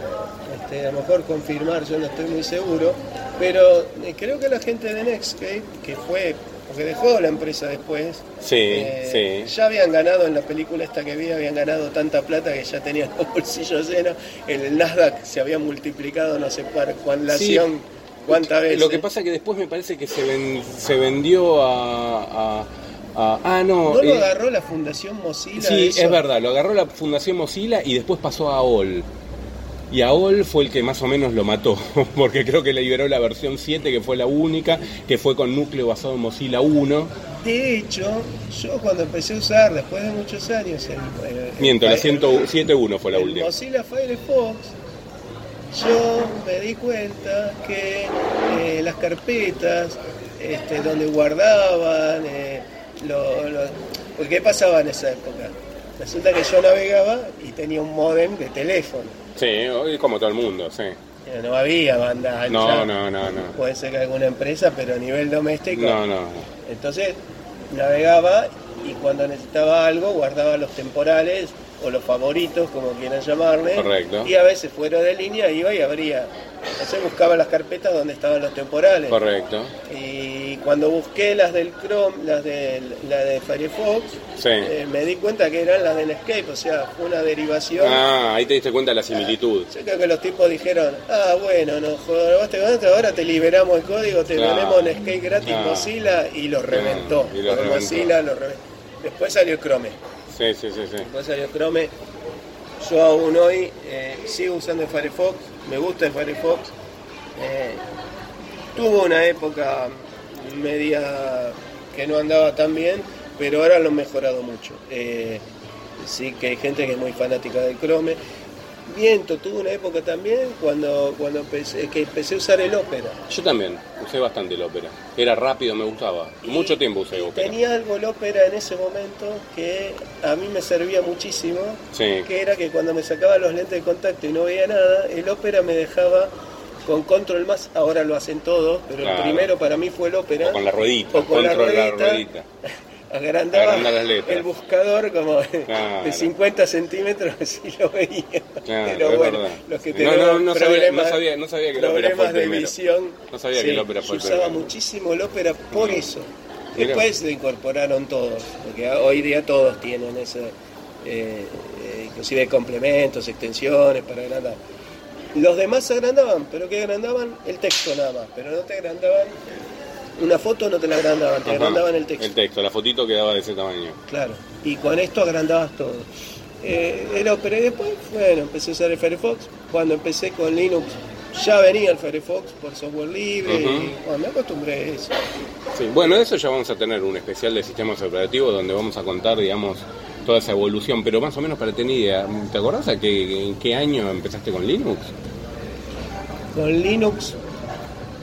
este, a lo mejor confirmar, yo no estoy muy seguro, pero eh, creo que la gente de Netscape, que fue, porque dejó la empresa después, Sí, eh, sí. ya habían ganado en la película esta que vi, habían ganado tanta plata que ya tenían los bolsillos llenos, el Nasdaq se había multiplicado no sé par, cuán Sí. cuántas veces. Lo que pasa que después me parece que se, ven- se vendió a, a- a- Ah, no. ¿No lo eh, agarró la Fundación Mozilla? Sí, eso? es verdad, lo agarró la Fundación Mozilla y después pasó a AOL. Y AOL fue el que más o menos lo mató, porque creo que le liberó la versión 7, que fue la única, que fue con núcleo basado en Mozilla 1. De hecho, yo cuando empecé a usar, después de muchos años, el, el- Miento, la el- 107.1 fue la el última. Mozilla Firefox, yo me di cuenta que eh, las carpetas este, donde guardaban, eh, lo, lo- porque ¿qué pasaba en esa época? Resulta que yo navegaba y tenía un modem de teléfono. Sí, hoy como todo el mundo, sí. No había banda ancha. No, no, no, no. Puede ser que alguna empresa, pero a nivel doméstico. No, no. Entonces navegaba y cuando necesitaba algo guardaba los temporales o los favoritos, como quieran llamarle. Correcto. Y a veces fuera de línea iba y abría. Entonces buscaba las carpetas donde estaban los temporales. Correcto. Y cuando busqué las del Chrome, las de, la de Firefox, Sí. eh, me di cuenta que eran las del Escape, o sea, fue una derivación. Ah, ahí te diste cuenta de la similitud. Yo creo que los tipos dijeron, ah, bueno, no jodaste con esto, ahora te liberamos el código, te Claro. ponemos en Skate gratis Claro. Mozilla y lo reventó. y lo reventó. Mozilla lo reventó. Después salió el Chrome. Sí, sí, sí, sí. Pasa Chrome, yo aún hoy eh, sigo usando Firefox, me gusta el Firefox. Eh, tuvo una época media que no andaba tan bien, pero ahora lo han mejorado mucho. Eh, sí que hay gente que es muy fanática del Chrome. Viento tuvo una época también cuando, cuando empecé, que empecé a usar el Opera. Yo también usé bastante el ópera. Era rápido, me gustaba. Y- Mucho tiempo usé ópera. Tenía algo el Opera en ese momento que a mí me servía muchísimo, Sí. que era que cuando me sacaba los lentes de contacto y no veía nada, el Opera me dejaba con control más, ahora lo hacen todos, pero Claro. el primero para mí fue el Opera. O con la ruedita, O con la control la ruedita. ruedita. Agrandaba el buscador como Claro. de 50 centímetros, así lo veía. Claro, pero bueno, los que No, tenemos no, problemas, sabía- no sabía que problemas de primero. visión, No sabía que el Opera fue se usaba primero. muchísimo el Opera por eso. Después lo incorporaron todos, porque hoy día todos tienen ese, eh, eh, inclusive complementos, extensiones para agrandar. Los demás agrandaban, pero que agrandaban el texto nada más, pero no te agrandaban una foto, no te la agrandaban, te Ajá. agrandaban el texto. El texto, la fotito quedaba de ese tamaño. Claro, y con esto agrandabas todo. Eh, el Opera y después, bueno, empecé a usar el Firefox. Cuando empecé con Linux ya venía el Firefox por software libre y bueno, me acostumbré a eso. Sí, bueno, eso ya vamos a tener un especial de sistemas operativos donde vamos a contar, digamos, toda esa evolución, pero más o menos para tener idea, ¿te acordás a qué, en qué año empezaste con Linux? Con Linux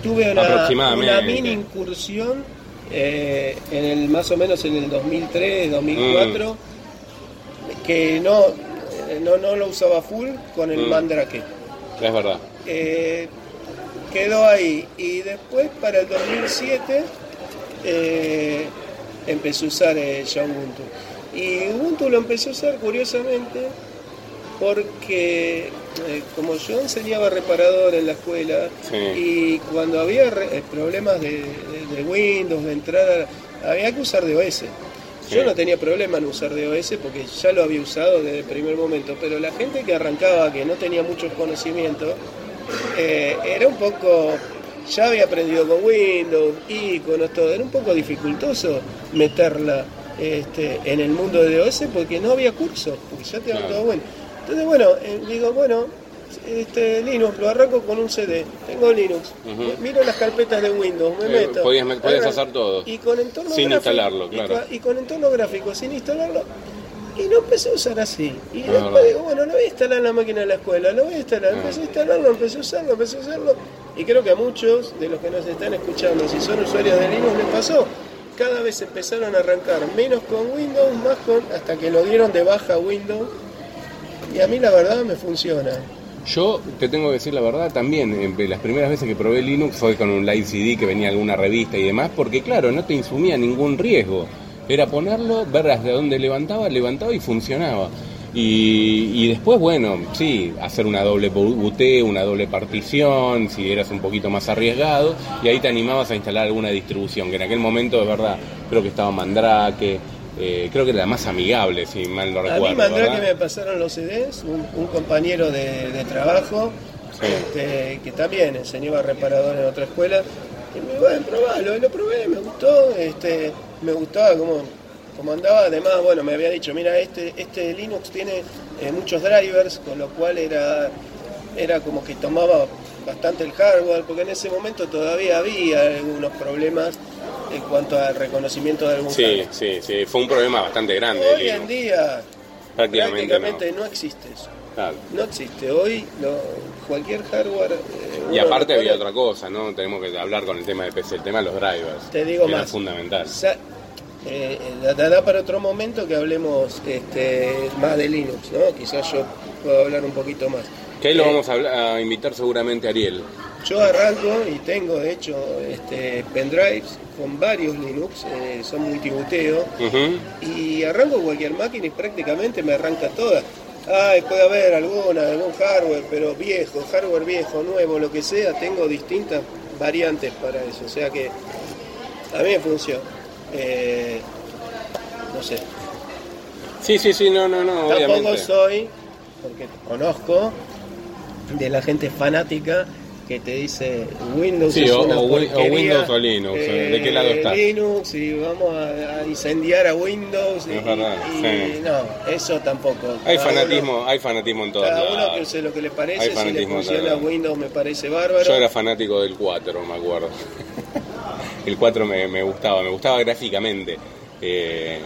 tuve una, una mini incursión eh, en el más o menos en el 2003, 2004, Mm. que no, eh, no, no lo usaba full con el Mm. Mandrake. Es verdad. Eh, quedó ahí y después para el 2007 eh, empecé a usar eh, ya Ubuntu y Ubuntu lo empecé a usar curiosamente porque eh, como yo enseñaba reparador en la escuela Sí. y cuando había re- eh, problemas de, de- de Windows de entrada había que usar DOS yo Sí. no tenía problema en usar DOS porque ya lo había usado desde el primer momento, pero la gente que arrancaba, que no tenía muchos conocimientos, eh, era un poco, ya había aprendido con Windows, iconos, todo, era un poco dificultoso meterla este, en el mundo de DOS porque no había cursos, porque ya te Claro. todo bueno. Entonces, bueno, eh, digo, bueno, este, Linux, lo arranco con un CD, tengo Linux, miro las carpetas de Windows, me Eh, meto. podías hacer todo. Y con entorno Sin gráfico- instalarlo, y claro. y con entorno gráfico sin instalarlo. Y lo empecé a usar así. Y Ah, después verdad. digo, bueno, lo voy a instalar en la máquina de la escuela, lo voy a instalar. Ah. Empecé a instalarlo, empecé a usarlo, empecé a usarlo. Y creo que a muchos de los que nos están escuchando, si son usuarios de Linux, les pasó. Cada vez empezaron a arrancar menos con Windows, más con. hasta que lo dieron de baja Windows. Y a mí la verdad me funciona. Yo te tengo que decir la verdad también, eh, las primeras veces que probé Linux fue con un live CD que venía alguna revista y demás, porque claro, no te insumía ningún riesgo. Era ponerlo, ver hasta dónde levantaba, levantaba y funcionaba. Y, y después, bueno, sí, hacer una doble booteo, una doble partición, si eras un poquito más arriesgado, y ahí te animabas a instalar alguna distribución, que en aquel momento, de verdad, creo que estaba Mandrake, eh, creo que era la más amigable, si mal no A recuerdo. mí Mandrake ¿verdad? me pasaron los CDs, un, un compañero de, de trabajo Sí. este, que también enseñaba reparador en otra escuela. Y me dijo, bueno, probalo, lo probé, me gustó, este, me gustaba cómo, cómo andaba. Además, bueno, me había dicho, mira, este, este Linux tiene eh, muchos drivers, con lo cual era, era como que tomaba bastante el hardware, porque en ese momento todavía había algunos problemas en cuanto al reconocimiento de algún Sí, sí, sí, fue un problema bastante grande. de Hoy en día Prácticamente prácticamente no. existe eso. Claro. No existe. Hoy lo- cualquier hardware... eh, Y aparte había otra cosa, ¿no? Tenemos que hablar con el tema de PC, el tema de los drivers. Te digo más. fundamental. Sa- eh, para otro momento que hablemos este, más de Linux, ¿no? Quizás yo puedo hablar un poquito más. Que ahí lo Eh, vamos a, hablar- a invitar seguramente a Ariel. Yo arranco y tengo, de hecho, este, pendrives con varios Linux, eh, son multibuteo, Ujú. y arranco cualquier máquina y prácticamente me arranca todas. Ah, puede haber alguna, algún hardware, pero viejo, hardware viejo, nuevo, lo que sea, tengo distintas variantes para eso. O sea que a mí me funciona. Eh, no sé, Sí, sí, sí, no, no, no, tampoco obviamente. soy, porque conozco de la gente fanática que te dice Windows Sí, es o- una o o Windows o Linux, ¿de qué lado estás? Linux y vamos a, a incendiar a Windows. y, Es verdad, y- sí. No, eso tampoco. Hay Cada fanatismo, uno- hay fanatismo en todos Cada uno que use lo que le Hay parece, si le funciona lados. Windows me parece bárbaro. Yo era fanático del 4, me acuerdo. El 4 me, me gustaba, me gustaba gráficamente. Eh,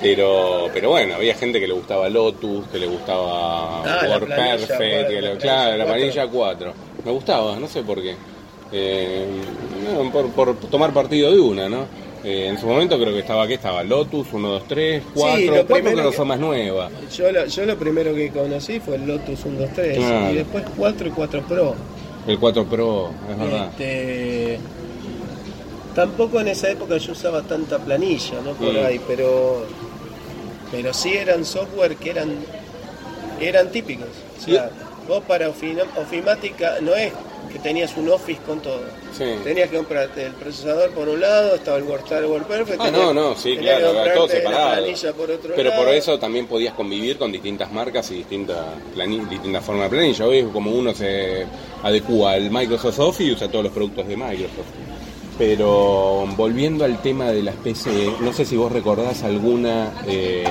pero, pero bueno, había gente que le gustaba Lotus, que le gustaba Ah, planilla, Perfect, bueno, que le- claro, la planilla planilla 4. Me gustaba, no sé por qué. Eh, por, por tomar partido de una, ¿no? Eh, en su momento creo que estaba, ¿qué estaba? Lotus, 1, 2, 3, 4. lo 4 primero creo que fue más nueva. Yo lo, yo lo primero que conocí fue el Lotus 123 Claro. y después 4 y 4 Pro. El 4 Pro, es verdad. Este, tampoco en esa época yo usaba tanta planilla, ¿no? Por Mm. ahí, pero pero sí eran software que eran eran típicos. O sea, vos para ofimática no es que tenías un Office con todo. Sí. Tenías que comprarte el procesador por un lado, estaba el WordStar, WordPerfect. Ah, no, no, sí, claro, era todo separado. planilla por otro Pero por eso también podías convivir con distintas marcas y distintas distintas formas de planilla. Hoy es como uno se adecua al Microsoft Office y usa todos los productos de Microsoft. Pero volviendo al tema de las PC, no sé si vos recordás alguna eh,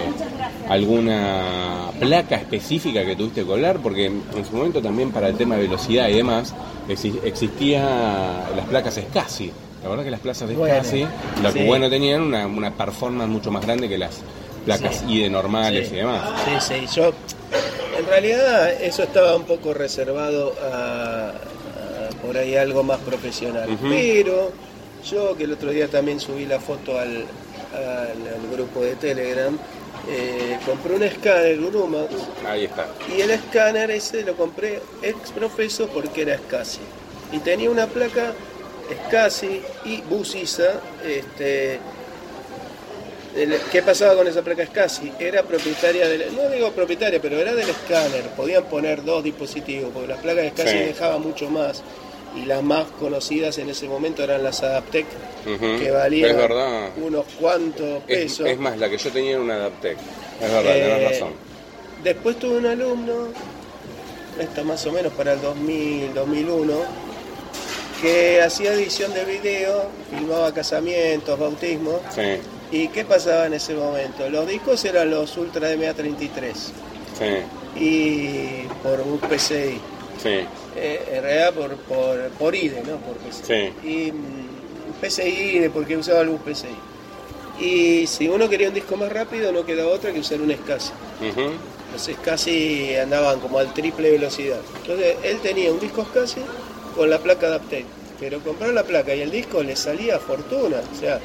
alguna placa específica que tuviste que colar, porque en su momento también para el tema de velocidad y demás exi- existía las placas SCSI. La verdad que las placas de Bueno, SCSI, lo que sí. bueno tenían una, una performance mucho más grande que las placas Sí. IDE normales Sí. y demás. Sí, sí, yo en realidad eso estaba un poco reservado a, a por ahí algo más profesional, pero yo que el otro día también subí la foto al, al- al grupo de Telegram, eh, compré un escáner, un Umax, Ahí está. y el escáner ese lo compré ex profeso porque era SCSI. Y tenía una placa SCSI y Busisa. Este, el- ¿Qué pasaba con esa placa SCSI? Era propietaria del, no digo propietaria, pero era del escáner. Podían poner dos dispositivos, porque las placas SCSI Sí. dejaban mucho más. Y las más conocidas en ese momento eran las Adaptec, que valían unos cuantos Es, pesos. es más, la que yo tenía era una Adaptec. Es verdad, Eh, tenés razón. Después tuve un alumno, esto más o menos para el 2000, 2001, que hacía edición de video, filmaba casamientos, bautismos. Sí, ¿Y qué pasaba en ese momento? Los discos eran los Ultra MA33 sí, y por un PCI. Sí. Eh, en realidad por, por, por IDE, ¿no? Por PCI. Y mm, PCI porque usaba el bus PCI. Y si uno quería un disco más rápido no quedaba otra que usar un SCSI. Ujú. Los SCSI andaban como al triple velocidad. Entonces él tenía un disco SCSI con la placa Adaptec. Pero comprar la placa y el disco le salía fortuna. O sea,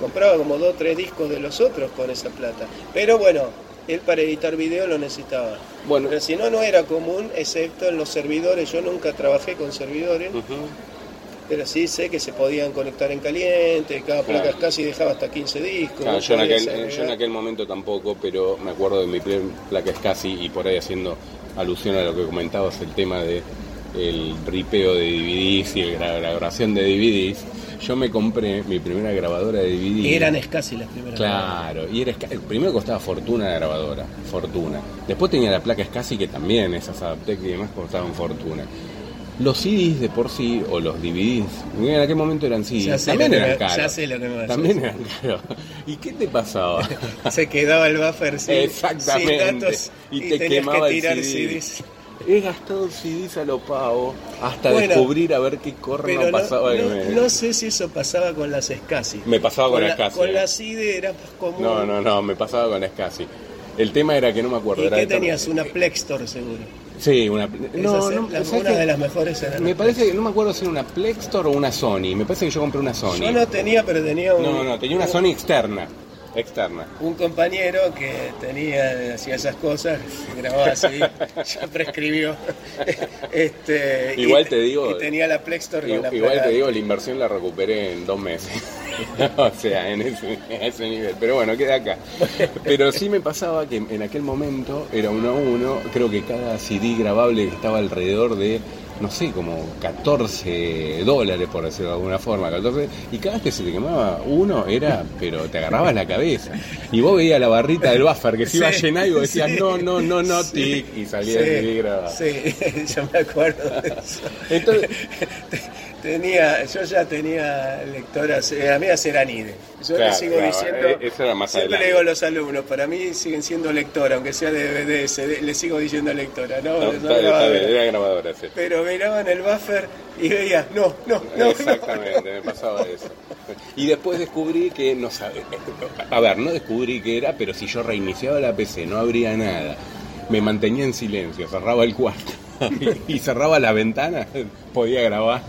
compraba como dos o tres discos de los otros con esa plata. Pero bueno, él para editar video lo necesitaba. Bueno. Pero si no, no era común, excepto en los servidores. Yo nunca trabajé con servidores, pero sí sé que se podían conectar en caliente. Cada placa Claro. casi dejaba hasta 15 discos. Claro, yo, en aquel, agregar- yo en aquel momento tampoco, pero me acuerdo de mi placa casi y por ahí haciendo alusión a lo que comentabas, el tema de el ripeo de DVDs y la grabación de DVDs. Yo me compré mi primera grabadora de DVD. Eran SCSI las primeras. Claro, y era primero costaba fortuna la grabadora, fortuna. Después tenía la placa SCSI que también esas Adaptec y demás costaban fortuna. Los CDs de por sí, o los DVDs, en aquel momento eran CDs, también eran caros. ya sé lo que me vas a También eran caros. ¿Y qué te pasaba? Se quedaba el buffer sin, Exactamente. sin datos Y y, te quemaba que el CD. CDs. He gastado CDs a lo pavo hasta Bueno, descubrir a ver qué corno Pero no, pasaba. no- no sé si eso pasaba con las SCSI. Me pasaba con, la, las SCSI. Con las IDE era más común. No, no, no, me pasaba con las SCSI. El tema era que no me acuerdo. ¿Y era qué tenías? Una Plextor seguro. Sí, una. No, no, ¿sabes una de las mejores eran Me parece que no me acuerdo si era una Plextor o una Sony. Me parece que yo compré una Sony. Yo no tenía, pero tenía un, no, no, tenía una un- Sony externa. Externa. un compañero que tenía, hacía esas cosas, grababa así, ya prescribió. este, y- Igual te digo- Y tenía la Plextor con la Igual te digo, la inversión la recuperé en dos meses. o sea, en ese, a ese nivel. Pero bueno, queda acá. Pero sí me pasaba que en aquel momento era uno a uno. Creo que cada CD grabable estaba alrededor de no sé, como 14 dólares, por decirlo de alguna forma, 14, y cada vez que se te quemaba uno era, pero te agarrabas la cabeza. Y vos veías la barrita del buffer que se iba a llenar y vos decías, no, no, no, no, tic, y salía el Sí, yo me acuerdo de eso. Entonces, tenía, yo ya tenía lectoras, eh, amigas eran IDE. Yo le sigo diciendo, eh, siempre le digo a los alumnos, para mí siguen siendo lectora, aunque sea de DVD, le sigo diciendo lectora, ¿no? era grabadora, sí. Pero miraban el buffer y veía, no, no, no. Exactamente, me pasaba eso. Y después descubrí que no sabía, a ver, no descubrí qué era, pero si yo reiniciaba la PC no habría nada. Me mantenía en silencio, cerraba el cuarto y cerraba la ventana, podía grabar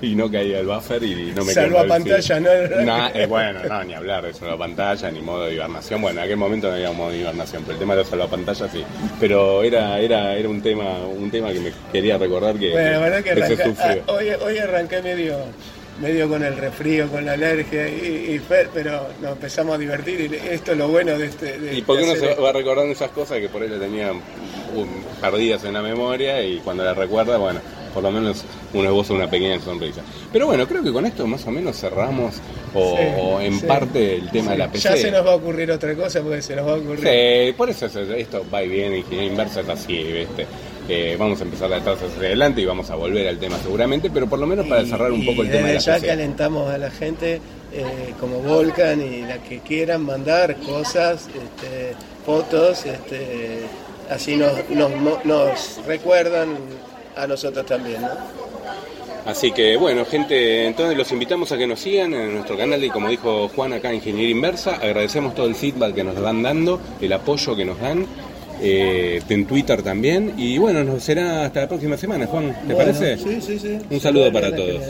y no caía el buffer y no me Salva pantalla, ¿no? Eh, bueno, no, ni hablar de salva pantalla, ni modo de hibernación. Bueno, en aquel momento no había modo de hibernación, pero el tema de la pantalla sí. Pero era, era, era un tema, un tema que me quería recordar que, bueno, verdad que, ah, hoy, hoy arranqué medio medio con el refrío, con la alergia, y, pero nos empezamos a divertir y esto es lo bueno de este... ¿Y por qué uno se va recordando esas cosas que por ahí le tenían perdidas en la memoria y cuando las recuerda, bueno, por lo menos uno esboza una pequeña sonrisa. Pero bueno, creo que con esto más o menos cerramos o, en parte el tema de la PC. Ya se nos va a ocurrir otra cosa porque se nos va a ocurrir. Sí, por eso esto va y viene, ingeniería inversa es así, ¿viste? vamos a empezar a estar hacia adelante y vamos a volver al tema seguramente, pero por lo menos para cerrar un poco el tema de la ya que alentamos a la gente eh, como Volcan y la que quieran mandar cosas, este, fotos, este, así nos, nos, recuerdan a nosotros también. Así que bueno, gente, entonces los invitamos a que nos sigan en nuestro canal y como dijo Juan acá, Ingeniería Inversa. Agradecemos todo el feedback que nos van dando, el apoyo que nos dan eh, en Twitter también. Y bueno, nos será hasta la próxima semana, Juan, ¿te parece? Sí, sí, sí. Un saludo para todos.